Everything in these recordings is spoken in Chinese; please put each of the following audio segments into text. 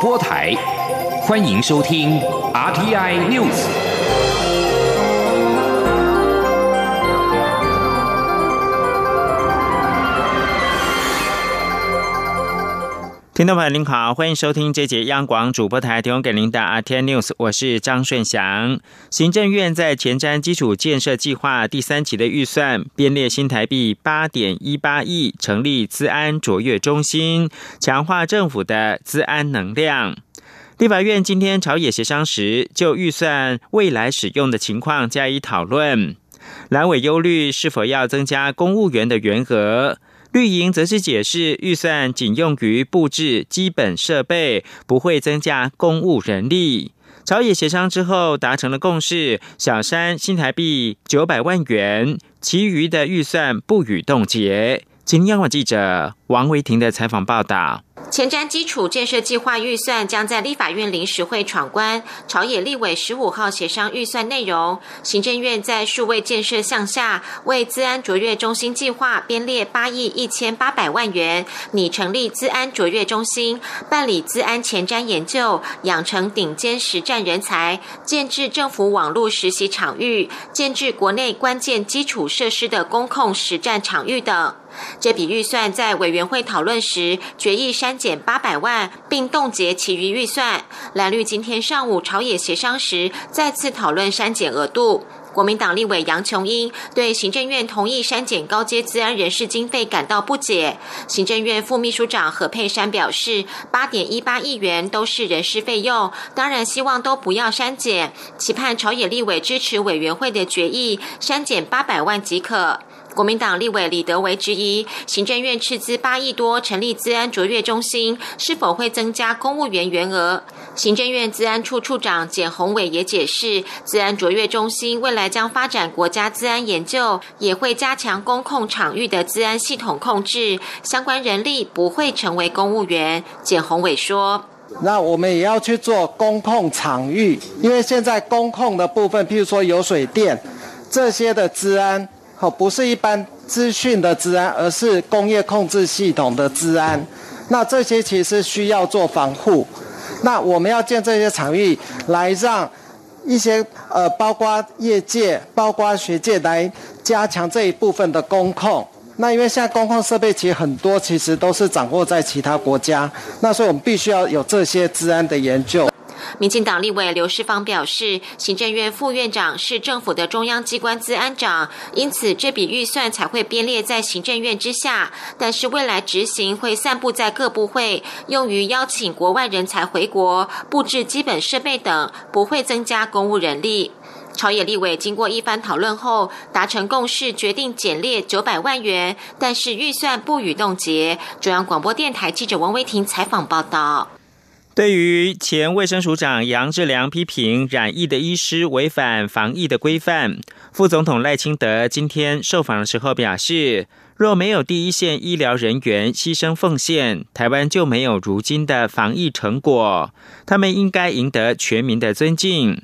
播台，欢迎收听 RTI News。听众朋友您好，欢迎收听这节央广主播台提供给您的 RT News，我是张顺祥。行政院在前瞻基础建设计划第三期的预算编列新台币八点一八亿，成立资安卓越中心，强化政府的资安能量。立法院今天朝野协商时，就预算未来使用的情况加以讨论。蓝委忧虑是否要增加公务员的员额。绿营则是解释，预算仅用于布置基本设备，不会增加公务人力。朝野协商之后达成了共识，小山新台币九百万元，其余的预算不予冻结。今天央广记者王维婷的采访报道。前瞻基础建设计划预算将在立法院临时会闯关，朝野立委十五号协商预算内容。行政院在数位建设项下，为资安卓越中心计划编列八亿一千八百万元，拟成立资安卓越中心，办理资安前瞻研究，养成顶尖实战人才，建制政府网络实习场域，建制国内关键基础设施的公控实战场域等。这笔预算在委员会讨论时决议删减八百万，并冻结其余预算。蓝绿今天上午朝野协商时再次讨论删减额度。国民党立委杨琼英对行政院同意删减高阶资安人事经费感到不解。行政院副秘书长何佩珊表示，八点一八亿元都是人事费用，当然希望都不要删减，期盼朝野立委支持委员会的决议，删减八百万即可。国民党立委李德维质疑，行政院斥资八亿多成立资安卓越中心，是否会增加公务员员额？行政院资安处处长简宏伟也解释，资安卓越中心未来将发展国家资安研究，也会加强公控场域的资安系统控制，相关人力不会成为公务员。简宏伟说：“那我们也要去做公控场域，因为现在公控的部分，譬如说有水电这些的治安。”哦，不是一般资讯的治安，而是工业控制系统的治安。那这些其实需要做防护。那我们要建这些场域，来让一些呃，包括业界、包括学界来加强这一部分的工控。那因为现在工控设备其实很多，其实都是掌握在其他国家。那所以我们必须要有这些治安的研究。民进党立委刘世芳表示，行政院副院长是政府的中央机关资安长，因此这笔预算才会编列在行政院之下。但是未来执行会散布在各部会，用于邀请国外人才回国、布置基本设备等，不会增加公务人力。朝野立委经过一番讨论后，达成共识，决定减列九百万元，但是预算不予冻结。中央广播电台记者王威婷采访报道。对于前卫生署长杨志良批评染疫的医师违反防疫的规范，副总统赖清德今天受访的时候表示，若没有第一线医疗人员牺牲奉献，台湾就没有如今的防疫成果，他们应该赢得全民的尊敬。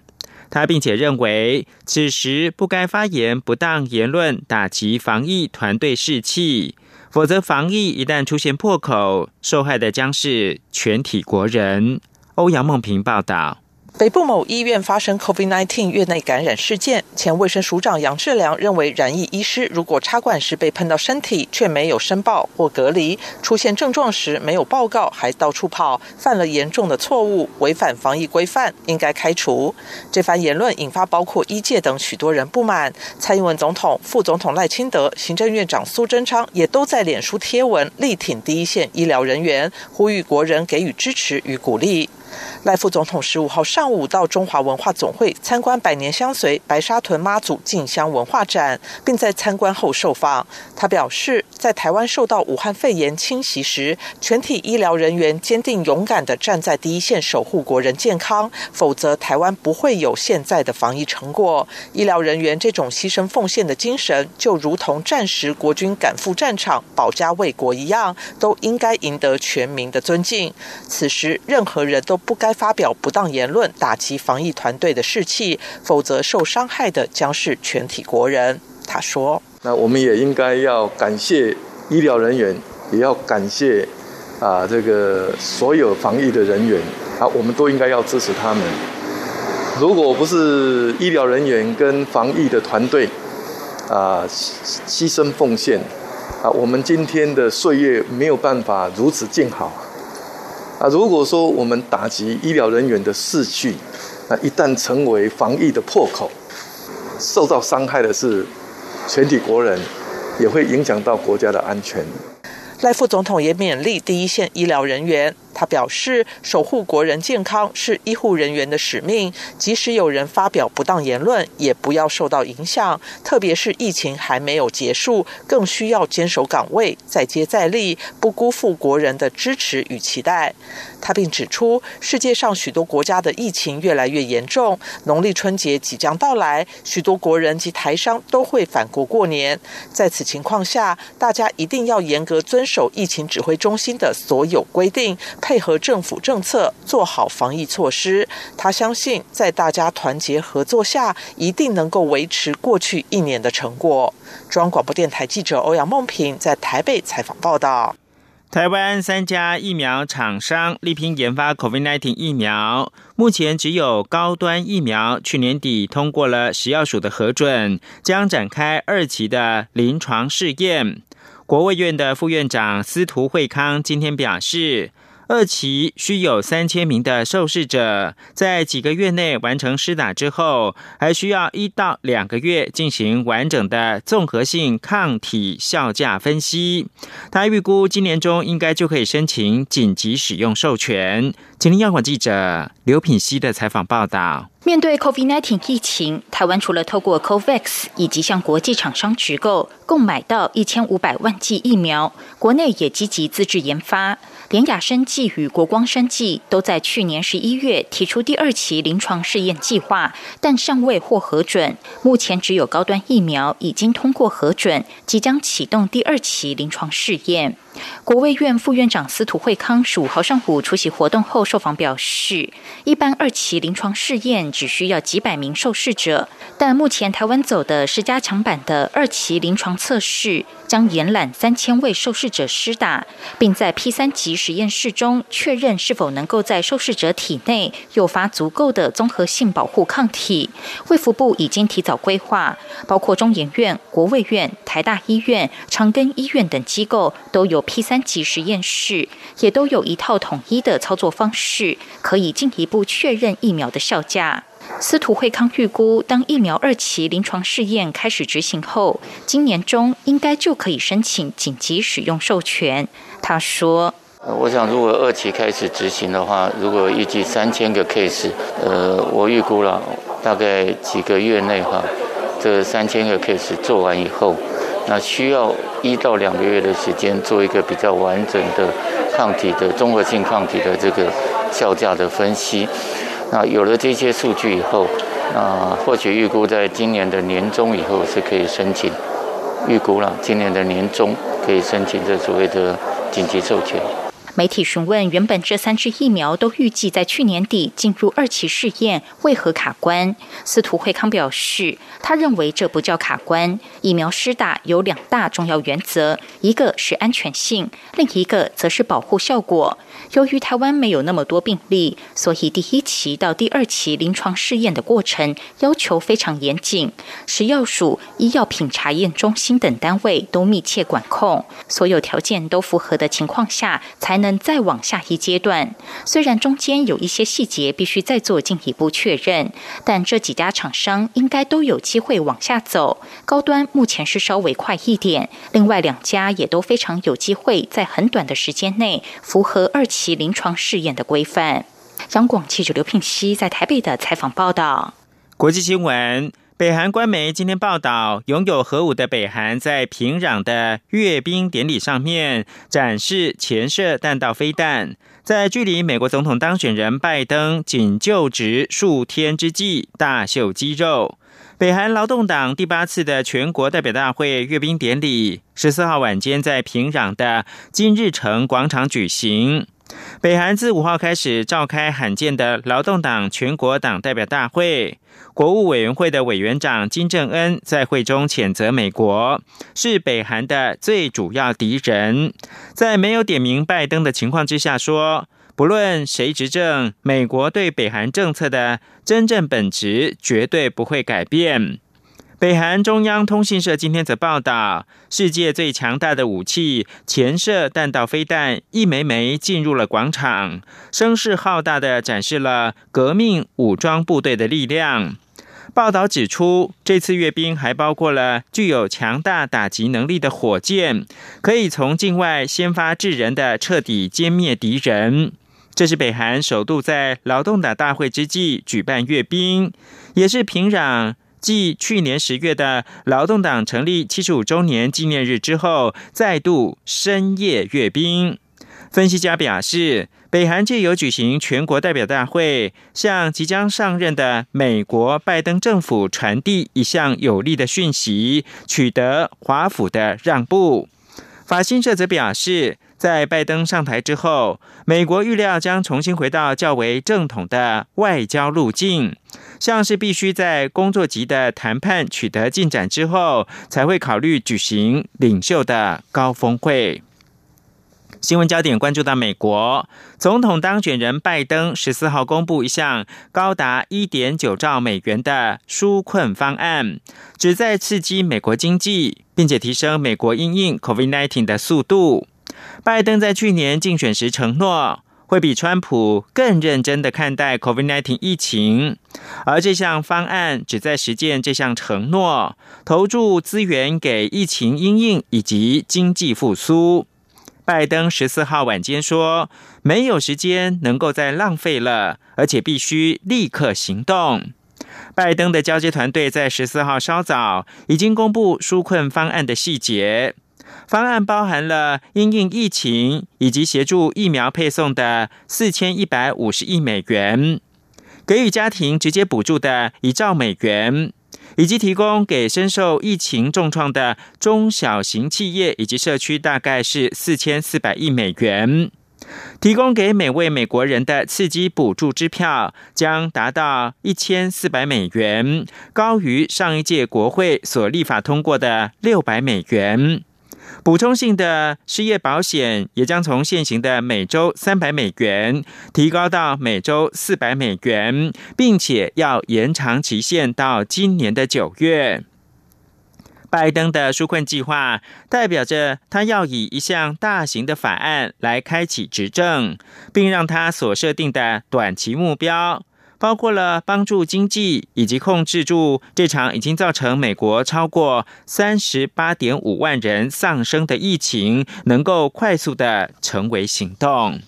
他并且认为，此时不该发言不当言论，打击防疫团队士气。否则，防疫一旦出现破口，受害的将是全体国人。欧阳梦平报道。北部某医院发生 COVID-19 院内感染事件，前卫生署长杨志良认为，染疫医师如果插管时被喷到身体，却没有申报或隔离，出现症状时没有报告还到处跑，犯了严重的错误，违反防疫规范，应该开除。这番言论引发包括医界等许多人不满。蔡英文总统、副总统赖清德、行政院长苏贞昌也都在脸书贴文力挺第一线医疗人员，呼吁国人给予支持与鼓励。赖副总统十五号上午到中华文化总会参观百年相随白沙屯妈祖进香文化展，并在参观后受访。他表示，在台湾受到武汉肺炎侵袭时，全体医疗人员坚定勇敢地站在第一线守护国人健康，否则台湾不会有现在的防疫成果。医疗人员这种牺牲奉献的精神，就如同战时国军赶赴战场保家卫国一样，都应该赢得全民的尊敬。此时，任何人都。不该发表不当言论，打击防疫团队的士气，否则受伤害的将是全体国人。他说：“那我们也应该要感谢医疗人员，也要感谢啊这个所有防疫的人员，啊，我们都应该要支持他们。如果不是医疗人员跟防疫的团队啊牺牲奉献啊，我们今天的岁月没有办法如此静好啊。如果说我们打击医疗人员的士气，那一旦成为防疫的破口，受到伤害的是全体国人，也会影响到国家的安全。赖副总统也勉励第一线医疗人员。他表示，守护国人健康是医护人员的使命，即使有人发表不当言论，也不要受到影响。特别是疫情还没有结束，更需要坚守岗位，再接再厉，不辜负国人的支持与期待。他并指出，世界上许多国家的疫情越来越严重，农历春节即将到来，许多国人及台商都会返国过年。在此情况下，大家一定要严格遵守疫情指挥中心的所有规定。配合政府政策做好防疫措施，他相信在大家团结合作下，一定能够维持过去一年的成果。中央广播电台记者欧阳梦平在台北采访报道。台湾三家疫苗厂商力拼研发 COVID-19 疫苗，目前只有高端疫苗去年底通过了食药署的核准，将展开二期的临床试验。国卫院的副院长司徒惠康今天表示。二期需有三千名的受试者在几个月内完成施打之后，还需要一到两个月进行完整的综合性抗体效价分析。他预估今年中应该就可以申请紧急使用授权。请听央广记者刘品熙的采访报道。面对 COVID-19 疫情，台湾除了透过 COVAX 以及向国际厂商直购，共买到一千五百万剂疫苗，国内也积极自制研发。联雅生技与国光生技都在去年十一月提出第二期临床试验计划，但尚未获核准。目前只有高端疫苗已经通过核准，即将启动第二期临床试验。国卫院副院长司徒惠康十五号上午出席活动后受访表示，一般二期临床试验只需要几百名受试者，但目前台湾走的是加强版的二期临床测试，将延揽三千位受试者施打，并在 P 三级实验室中确认是否能够在受试者体内诱发足够的综合性保护抗体。卫福部已经提早规划，包括中研院、国卫院、台大医院、长庚医院等机构都有。P 三级实验室也都有一套统一的操作方式，可以进一步确认疫苗的效价。司徒惠康预估，当疫苗二期临床试验开始执行后，今年中应该就可以申请紧急使用授权。他说：“我想，如果二期开始执行的话，如果预计三千个 case，呃，我预估了大概几个月内哈，这三千个 case 做完以后。”那需要一到两个月的时间做一个比较完整的抗体的综合性抗体的这个效价的分析。那有了这些数据以后，啊，或许预估在今年的年中以后是可以申请，预估了今年的年中可以申请这所谓的紧急授权。媒体询问，原本这三支疫苗都预计在去年底进入二期试验，为何卡关？司徒惠康表示，他认为这不叫卡关。疫苗施打有两大重要原则，一个是安全性，另一个则是保护效果。由于台湾没有那么多病例，所以第一期到第二期临床试验的过程要求非常严谨，食药署、医药品查验中心等单位都密切管控，所有条件都符合的情况下才。再往下一阶段，虽然中间有一些细节必须再做进一步确认，但这几家厂商应该都有机会往下走。高端目前是稍微快一点，另外两家也都非常有机会在很短的时间内符合二期临床试验的规范。央广记者刘聘熙在台北的采访报道。国际新闻。北韩官媒今天报道，拥有核武的北韩在平壤的阅兵典礼上面展示潜射弹道飞弹，在距离美国总统当选人拜登仅就职数天之际大秀肌肉。北韩劳动党第八次的全国代表大会阅兵典礼十四号晚间在平壤的金日成广场举行。北韩自五号开始召开罕见的劳动党全国党代表大会，国务委员会的委员长金正恩在会中谴责美国是北韩的最主要敌人，在没有点名拜登的情况之下说，不论谁执政，美国对北韩政策的真正本质绝对不会改变。北韩中央通讯社今天则报道，世界最强大的武器——潜射弹道飞弹，一枚枚进入了广场，声势浩大的展示了革命武装部队的力量。报道指出，这次阅兵还包括了具有强大打击能力的火箭，可以从境外先发制人的彻底歼灭敌人。这是北韩首度在劳动党大会之际举办阅兵，也是平壤。继去年十月的劳动党成立七十五周年纪念日之后，再度深夜阅兵。分析家表示，北韩借由举行全国代表大会，向即将上任的美国拜登政府传递一项有力的讯息，取得华府的让步。法新社则表示。在拜登上台之后，美国预料将重新回到较为正统的外交路径，像是必须在工作级的谈判取得进展之后，才会考虑举行领袖的高峰会。新闻焦点关注到美国总统当选人拜登十四号公布一项高达一点九兆美元的纾困方案，旨在刺激美国经济，并且提升美国应应 COVID-19 的速度。拜登在去年竞选时承诺，会比川普更认真的看待 COVID-19 疫情，而这项方案旨在实践这项承诺，投注资源给疫情因应以及经济复苏。拜登十四号晚间说，没有时间能够再浪费了，而且必须立刻行动。拜登的交接团队在十四号稍早已经公布纾困方案的细节。方案包含了因应疫情以及协助疫苗配送的四千一百五十亿美元，给予家庭直接补助的一兆美元，以及提供给深受疫情重创的中小型企业以及社区大概是四千四百亿美元。提供给每位美国人的刺激补助支票将达到一千四百美元，高于上一届国会所立法通过的六百美元。补充性的失业保险也将从现行的每周三百美元提高到每周四百美元，并且要延长期限到今年的九月。拜登的纾困计划代表着他要以一项大型的法案来开启执政，并让他所设定的短期目标。包括了帮助经济以及控制住这场已经造成美国超过三十八点五万人丧生的疫情，能够快速的成为行动。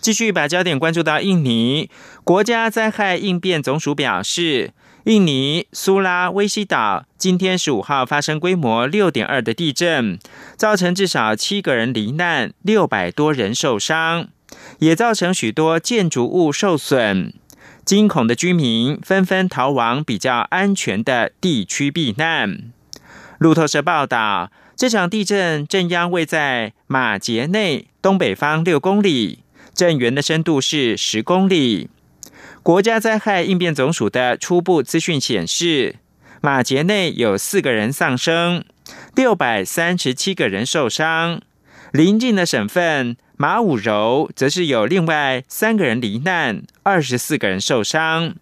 继续把焦点关注到印尼国家灾害应变总署表示，印尼苏拉威西岛今天十五号发生规模六点二的地震，造成至少七个人罹难，六百多人受伤。也造成许多建筑物受损，惊恐的居民纷纷逃往比较安全的地区避难。路透社报道，这场地震震央位在马杰内东北方六公里，震源的深度是十公里。国家灾害应变总署的初步资讯显示，马杰内有四个人丧生，六百三十七个人受伤。邻近的省份。马武柔则是有另外三个人罹难，二十四个人受伤。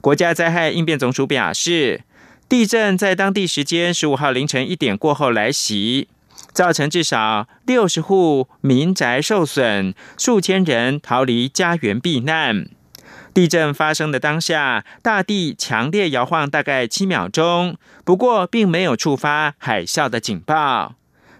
国家灾害应变总署表示，地震在当地时间十五号凌晨一点过后来袭，造成至少六十户民宅受损，数千人逃离家园避难。地震发生的当下，大地强烈摇晃大概七秒钟，不过并没有触发海啸的警报。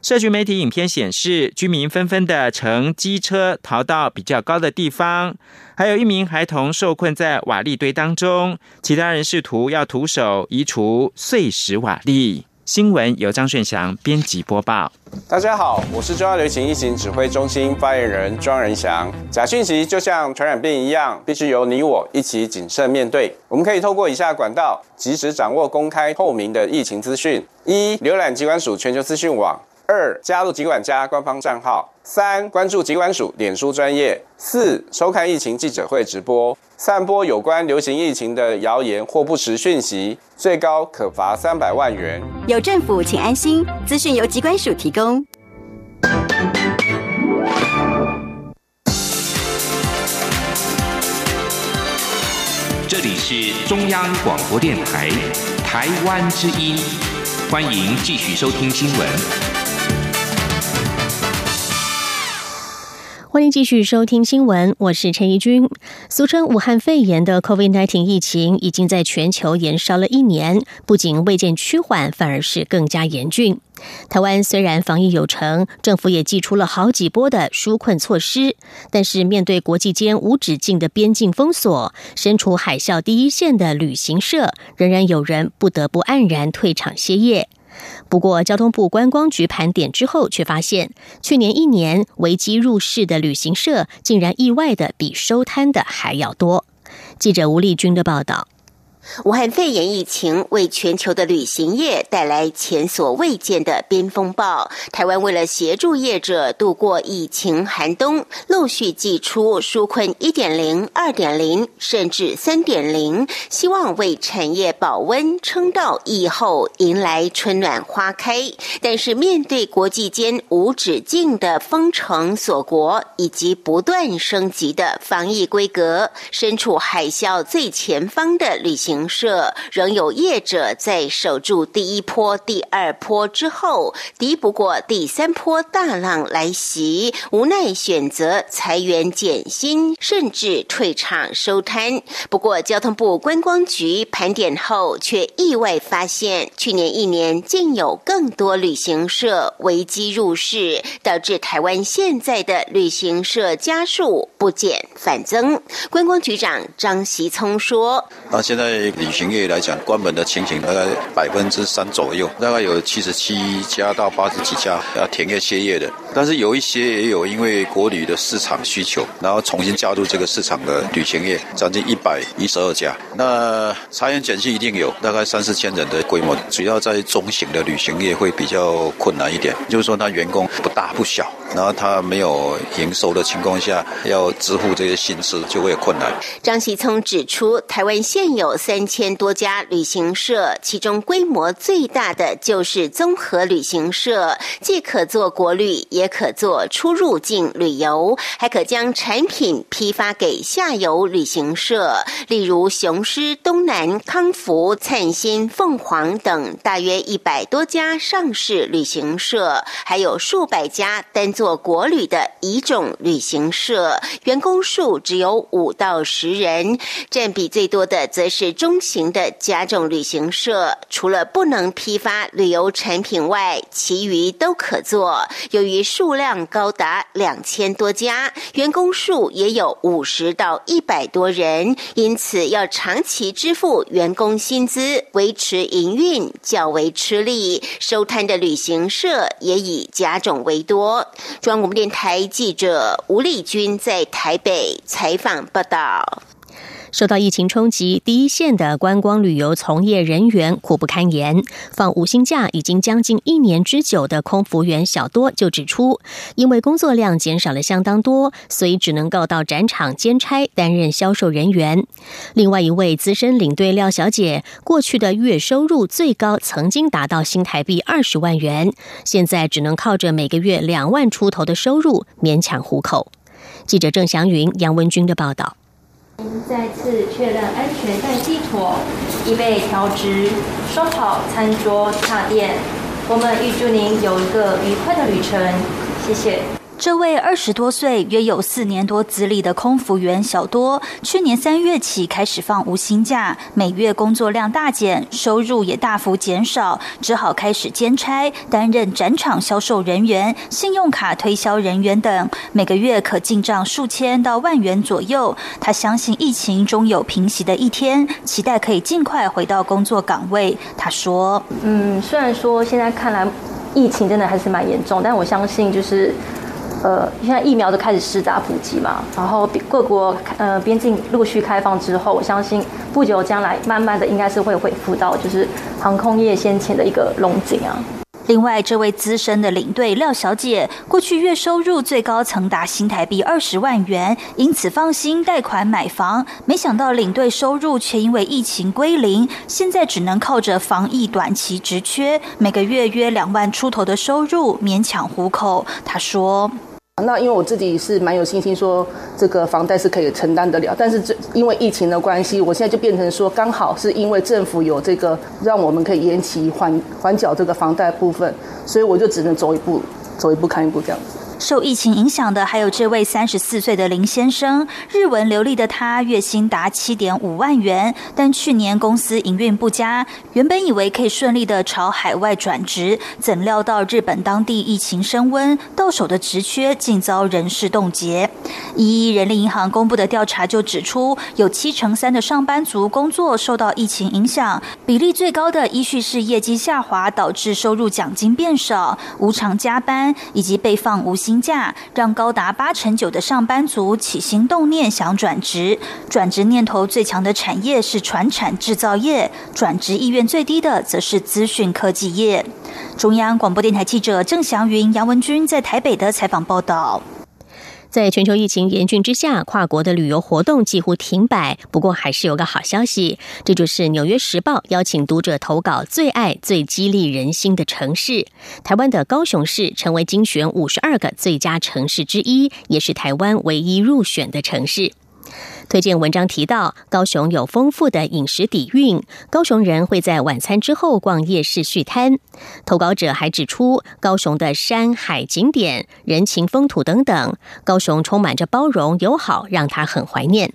社区媒体影片显示，居民纷纷的乘机车逃到比较高的地方，还有一名孩童受困在瓦砾堆当中，其他人试图要徒手移除碎石瓦砾。新闻由张顺祥编辑播报。大家好，我是中央流行疫情指挥中心发言人庄仁祥。假讯息就像传染病一样，必须由你我一起谨慎面对。我们可以透过以下管道，及时掌握公开透明的疫情资讯：一、浏览机关署全球资讯网。二、加入警管家官方账号；三、关注警管署脸书专业；四、收看疫情记者会直播。散播有关流行疫情的谣言或不实讯息，最高可罚三百万元。有政府，请安心。资讯由机管署提供。这里是中央广播电台《台湾之音》，欢迎继续收听新闻。欢迎继续收听新闻，我是陈怡君。俗称武汉肺炎的 COVID-19 疫情已经在全球延烧了一年，不仅未见趋缓，反而是更加严峻。台湾虽然防疫有成，政府也祭出了好几波的纾困措施，但是面对国际间无止境的边境封锁，身处海啸第一线的旅行社，仍然有人不得不黯然退场歇业。不过，交通部观光局盘点之后，却发现去年一年危机入市的旅行社，竟然意外的比收摊的还要多。记者吴丽君的报道。武汉肺炎疫情为全球的旅行业带来前所未见的冰风暴。台湾为了协助业者度过疫情寒冬，陆续寄出纾困一点零、二点零，甚至三点零，希望为产业保温，撑到疫后迎来春暖花开。但是面对国际间无止境的封城锁国，以及不断升级的防疫规格，身处海啸最前方的旅行。旅行社仍有业者在守住第一波、第二波之后，敌不过第三波大浪来袭，无奈选择裁员减薪，甚至退场收摊。不过，交通部观光局盘点后，却意外发现，去年一年竟有更多旅行社危机入市，导致台湾现在的旅行社家数不减反增。观光局长张习聪说：“啊，现在。”旅行业来讲，关门的情形大概百分之三左右，大概有七十七家到八十几家要停业歇业的。但是有一些也有因为国旅的市场需求，然后重新加入这个市场的旅行业，将近一百一十二家。那裁员减薪一定有，大概三四千人的规模，主要在中型的旅行业会比较困难一点，就是说他员工不大不小，然后他没有营收的情况下，要支付这些薪资就会有困难。张喜聪指出，台湾现有三。三千多家旅行社，其中规模最大的就是综合旅行社，既可做国旅，也可做出入境旅游，还可将产品批发给下游旅行社，例如雄狮、东南、康福、灿星、凤凰等，大约一百多家上市旅行社，还有数百家单做国旅的乙种旅行社，员工数只有五到十人，占比最多的则是。中型的甲种旅行社，除了不能批发旅游产品外，其余都可做。由于数量高达两千多家，员工数也有五十到一百多人，因此要长期支付员工薪资，维持营运较为吃力。收摊的旅行社也以甲种为多。中央广播电台记者吴丽君在台北采访报道。受到疫情冲击，第一线的观光旅游从业人员苦不堪言。放五星假已经将近一年之久的空服员小多就指出，因为工作量减少了相当多，所以只能够到展场兼差担任销售人员。另外一位资深领队廖小姐，过去的月收入最高曾经达到新台币二十万元，现在只能靠着每个月两万出头的收入勉强糊口。记者郑祥云、杨文军的报道。您再次确认安全带系妥，椅背调直，收好餐桌插垫。我们预祝您有一个愉快的旅程，谢谢。这位二十多岁、约有四年多资历的空服员小多，去年三月起开始放无薪假，每月工作量大减，收入也大幅减少，只好开始兼差，担任展场销售人员、信用卡推销人员等，每个月可进账数千到万元左右。他相信疫情终有平息的一天，期待可以尽快回到工作岗位。他说：“嗯，虽然说现在看来疫情真的还是蛮严重，但我相信就是。”呃，现在疫苗都开始施打普及嘛，然后各国呃边境陆续开放之后，我相信不久将来慢慢的应该是会恢复到就是航空业先前的一个龙井啊。另外，这位资深的领队廖小姐，过去月收入最高曾达新台币二十万元，因此放心贷款买房。没想到领队收入却因为疫情归零，现在只能靠着防疫短期职缺，每个月约两万出头的收入勉强糊口。她说。那因为我自己是蛮有信心，说这个房贷是可以承担得了。但是这因为疫情的关系，我现在就变成说，刚好是因为政府有这个让我们可以延期还还缴这个房贷部分，所以我就只能走一步，走一步看一步这样子。受疫情影响的还有这位三十四岁的林先生，日文流利的他月薪达七点五万元，但去年公司营运不佳，原本以为可以顺利的朝海外转职，怎料到日本当地疫情升温，到手的职缺竟遭人事冻结。一人力银行公布的调查就指出，有七成三的上班族工作受到疫情影响，比例最高的依序是业绩下滑导致收入奖金变少、无偿加班以及被放无薪。价让高达八成九的上班族起心动念想转职，转职念头最强的产业是船产制造业，转职意愿最低的则是资讯科技业。中央广播电台记者郑祥云、杨文君在台北的采访报道。在全球疫情严峻之下，跨国的旅游活动几乎停摆。不过，还是有个好消息，这就是《纽约时报》邀请读者投稿最爱、最激励人心的城市。台湾的高雄市成为精选五十二个最佳城市之一，也是台湾唯一入选的城市。推荐文章提到，高雄有丰富的饮食底蕴，高雄人会在晚餐之后逛夜市续摊。投稿者还指出，高雄的山海景点、人情风土等等，高雄充满着包容友好，让他很怀念。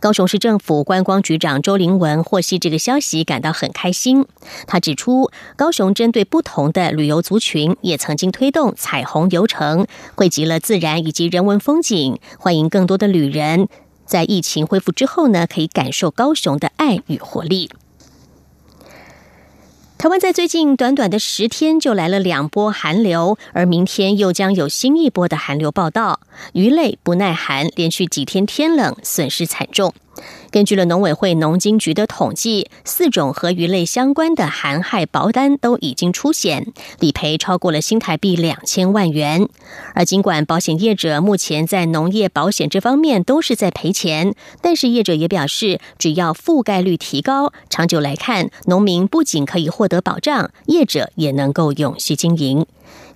高雄市政府观光局长周林文获悉这个消息，感到很开心。他指出，高雄针对不同的旅游族群，也曾经推动彩虹游程，汇集了自然以及人文风景，欢迎更多的旅人。在疫情恢复之后呢，可以感受高雄的爱与活力。台湾在最近短短的十天就来了两波寒流，而明天又将有新一波的寒流报道。鱼类不耐寒，连续几天天冷，损失惨重。根据了农委会农经局的统计，四种和鱼类相关的含害保单都已经出险，理赔超过了新台币两千万元。而尽管保险业者目前在农业保险这方面都是在赔钱，但是业者也表示，只要覆盖率提高，长久来看，农民不仅可以获得保障，业者也能够永续经营。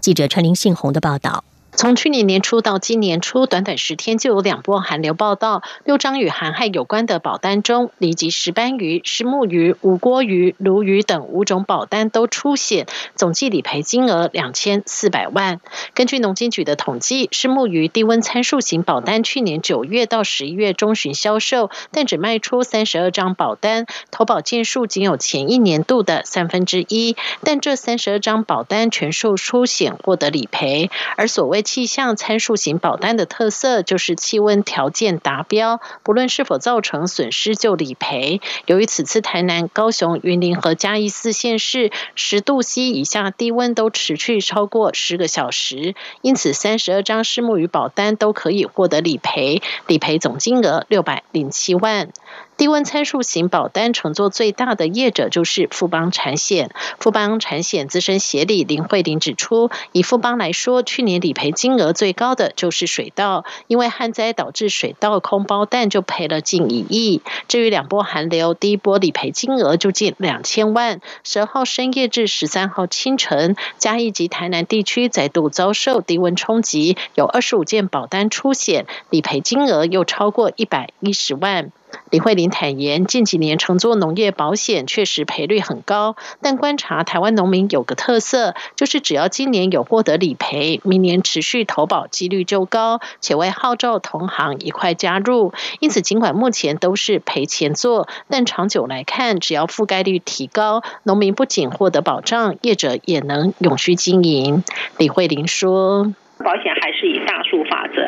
记者陈林信宏的报道。从去年年初到今年初，短短十天就有两波寒流报道。六张与寒害有关的保单中，离及石斑鱼、石目鱼、五锅鱼、鲈鱼等五种保单都出险，总计理赔金额两千四百万。根据农经局的统计，石目鱼低温参数型保单去年九月到十一月中旬销售，但只卖出三十二张保单，投保件数仅有前一年度的三分之一。但这三十二张保单全数出险，获得理赔。而所谓气象参数型保单的特色就是气温条件达标，不论是否造成损失就理赔。由于此次台南、高雄、云林和嘉义四县市十度 C 以下低温都持续超过十个小时，因此三十二张石目鱼保单都可以获得理赔，理赔总金额六百零七万。低温参数型保单乘坐最大的业者就是富邦产险。富邦产险资深协理林慧玲指出，以富邦来说，去年理赔金额最高的就是水稻，因为旱灾导致水稻空包蛋就赔了近一亿。至于两波寒流，第一波理赔金额就近两千万。十号深夜至十三号清晨，嘉义及台南地区再度遭受低温冲击，有二十五件保单出险，理赔金额又超过一百一十万。李慧玲坦言，近几年乘坐农业保险确实赔率很高，但观察台湾农民有个特色，就是只要今年有获得理赔，明年持续投保几率就高，且会号召同行一块加入。因此，尽管目前都是赔钱做，但长久来看，只要覆盖率提高，农民不仅获得保障，业者也能永续经营。李慧玲说。保险还是以大数法则，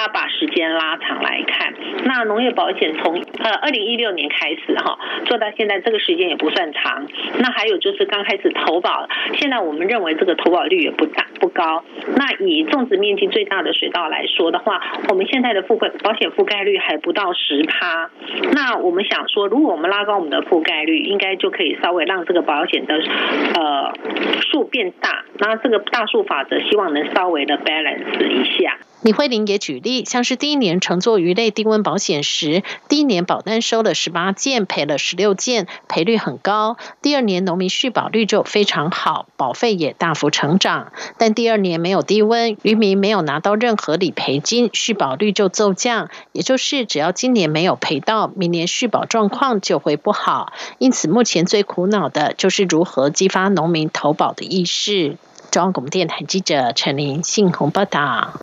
还要把时间拉长来看。那农业保险从呃二零一六年开始哈做到现在，这个时间也不算长。那还有就是刚开始投保，现在我们认为这个投保率也不大不高。那以种植面积最大的水稻来说的话，我们现在的覆盖保险覆盖率还不到十趴。那我们想说，如果我们拉高我们的覆盖率，应该就可以稍微让这个保险的呃数变大。那这个大数法则希望能稍微的 balance 一下。李慧玲也举例，像是第一年乘坐鱼类低温保险时，第一年保单收了十八件，赔了十六件，赔率很高。第二年农民续保率就非常好，保费也大幅成长。但第二年没有低温，渔民没有拿到任何理赔金，续保率就骤降。也就是只要今年没有赔到，明年续保状况就会不好。因此，目前最苦恼的就是如何激发农民投保的意识。中央广播电台记者陈琳信鸿报道。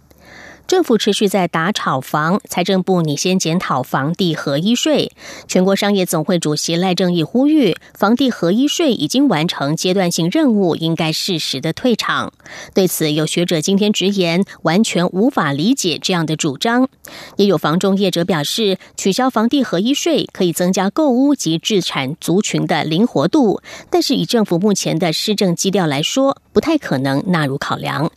政府持续在打炒房，财政部拟先检讨房地合一税。全国商业总会主席赖正义呼吁，房地合一税已经完成阶段性任务，应该适时的退场。对此，有学者今天直言，完全无法理解这样的主张。也有房中业者表示，取消房地合一税可以增加购屋及置产族群的灵活度，但是以政府目前的施政基调来说，不太可能纳入考量。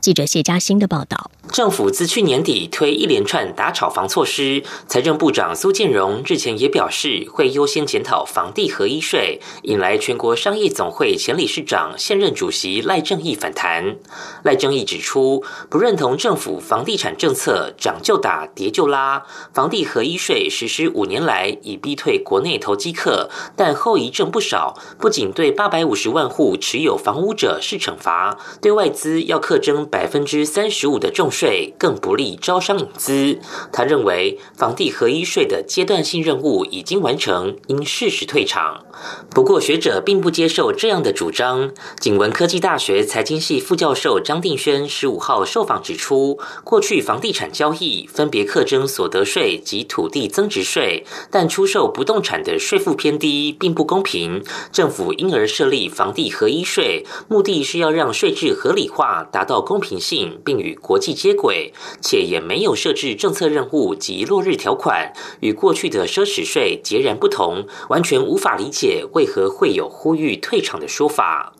记者谢嘉欣的报道。政府自去年底推一连串打炒房措施，财政部长苏建荣日前也表示会优先检讨房地合一税，引来全国商业总会前理事长、现任主席赖正义反弹。赖正义指出，不认同政府房地产政策涨就打、跌就拉。房地合一税实施五年来，已逼退国内投机客，但后遗症不少。不仅对八百五十万户持有房屋者是惩罚，对外资要课征百分之三十五的重。税更不利招商引资。他认为房地合一税的阶段性任务已经完成，应适时退场。不过学者并不接受这样的主张。景文科技大学财经系副教授张定轩十五号受访指出，过去房地产交易分别课征所得税及土地增值税，但出售不动产的税负偏低，并不公平。政府因而设立房地合一税，目的是要让税制合理化，达到公平性，并与国际。接轨，且也没有设置政策任务及落日条款，与过去的奢侈税截然不同，完全无法理解为何会有呼吁退场的说法。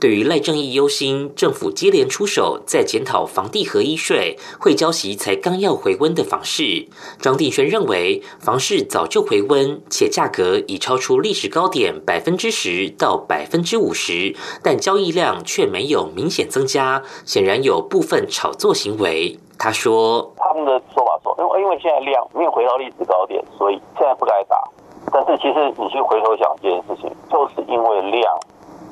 对于赖正义忧心，政府接连出手在检讨房地合一税，会交席才刚要回温的房市。张定轩认为，房市早就回温，且价格已超出历史高点百分之十到百分之五十，但交易量却没有明显增加，显然有部分炒作行为。他说：“他们的说法说，因为因为现在量没有回到历史高点，所以现在不该打。但是其实你去回头想这件事情，就是因为量。”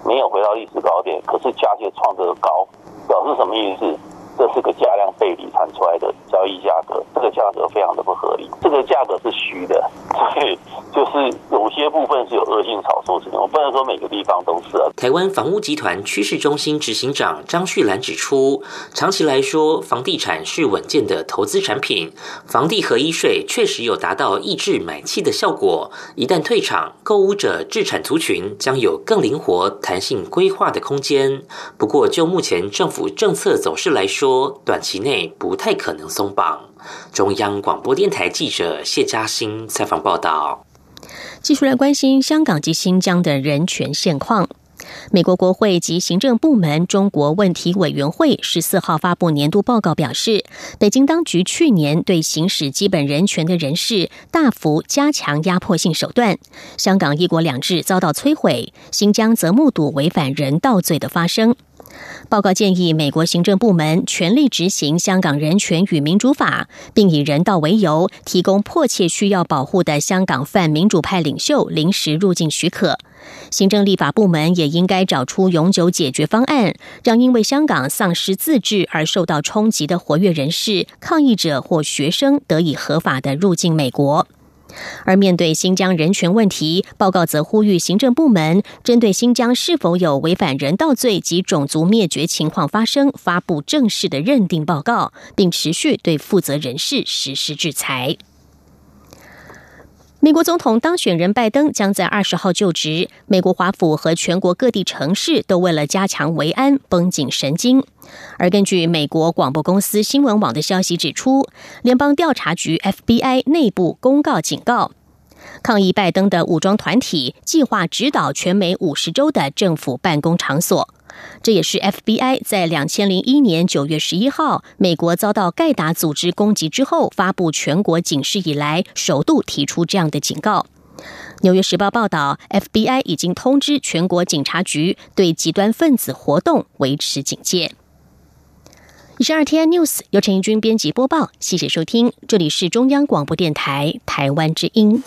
没有回到历史高点，可是价却创这个高，表示什么意思？这是个价量背离产出来的交易价格，这个价格非常的不合理，这个价格是虚的，所以就是有些部分是有恶性炒作成分，我不能说每个地方都是。台湾房屋集团趋势中心执行长张旭兰指出，长期来说，房地产是稳健的投资产品，房地合一税确实有达到抑制买气的效果。一旦退场，购物者置产族群将有更灵活、弹性规划的空间。不过，就目前政府政策走势来说，说短期内不太可能松绑。中央广播电台记者谢嘉欣采访报道。继续来关心香港及新疆的人权现况。美国国会及行政部门中国问题委员会十四号发布年度报告，表示，北京当局去年对行使基本人权的人士大幅加强压迫性手段，香港一国两制遭到摧毁，新疆则目睹违反人道罪的发生。报告建议美国行政部门全力执行《香港人权与民主法》，并以人道为由提供迫切需要保护的香港泛民主派领袖临时入境许可。行政立法部门也应该找出永久解决方案，让因为香港丧失自治而受到冲击的活跃人士、抗议者或学生得以合法的入境美国。而面对新疆人权问题，报告则呼吁行政部门针对新疆是否有违反人道罪及种族灭绝情况发生，发布正式的认定报告，并持续对负责人士实施制裁。美国总统当选人拜登将在二十号就职，美国华府和全国各地城市都为了加强维安绷紧神经。而根据美国广播公司新闻网的消息指出，联邦调查局 FBI 内部公告警告，抗议拜登的武装团体计划指导全美五十州的政府办公场所。这也是 FBI 在两千零一年九月十一号美国遭到盖达组织攻击之后发布全国警示以来，首度提出这样的警告。纽约时报报道，FBI 已经通知全国警察局对极端分子活动维持警戒。以上二天 news 由陈怡君编辑播报，谢谢收听，这里是中央广播电台台湾之音。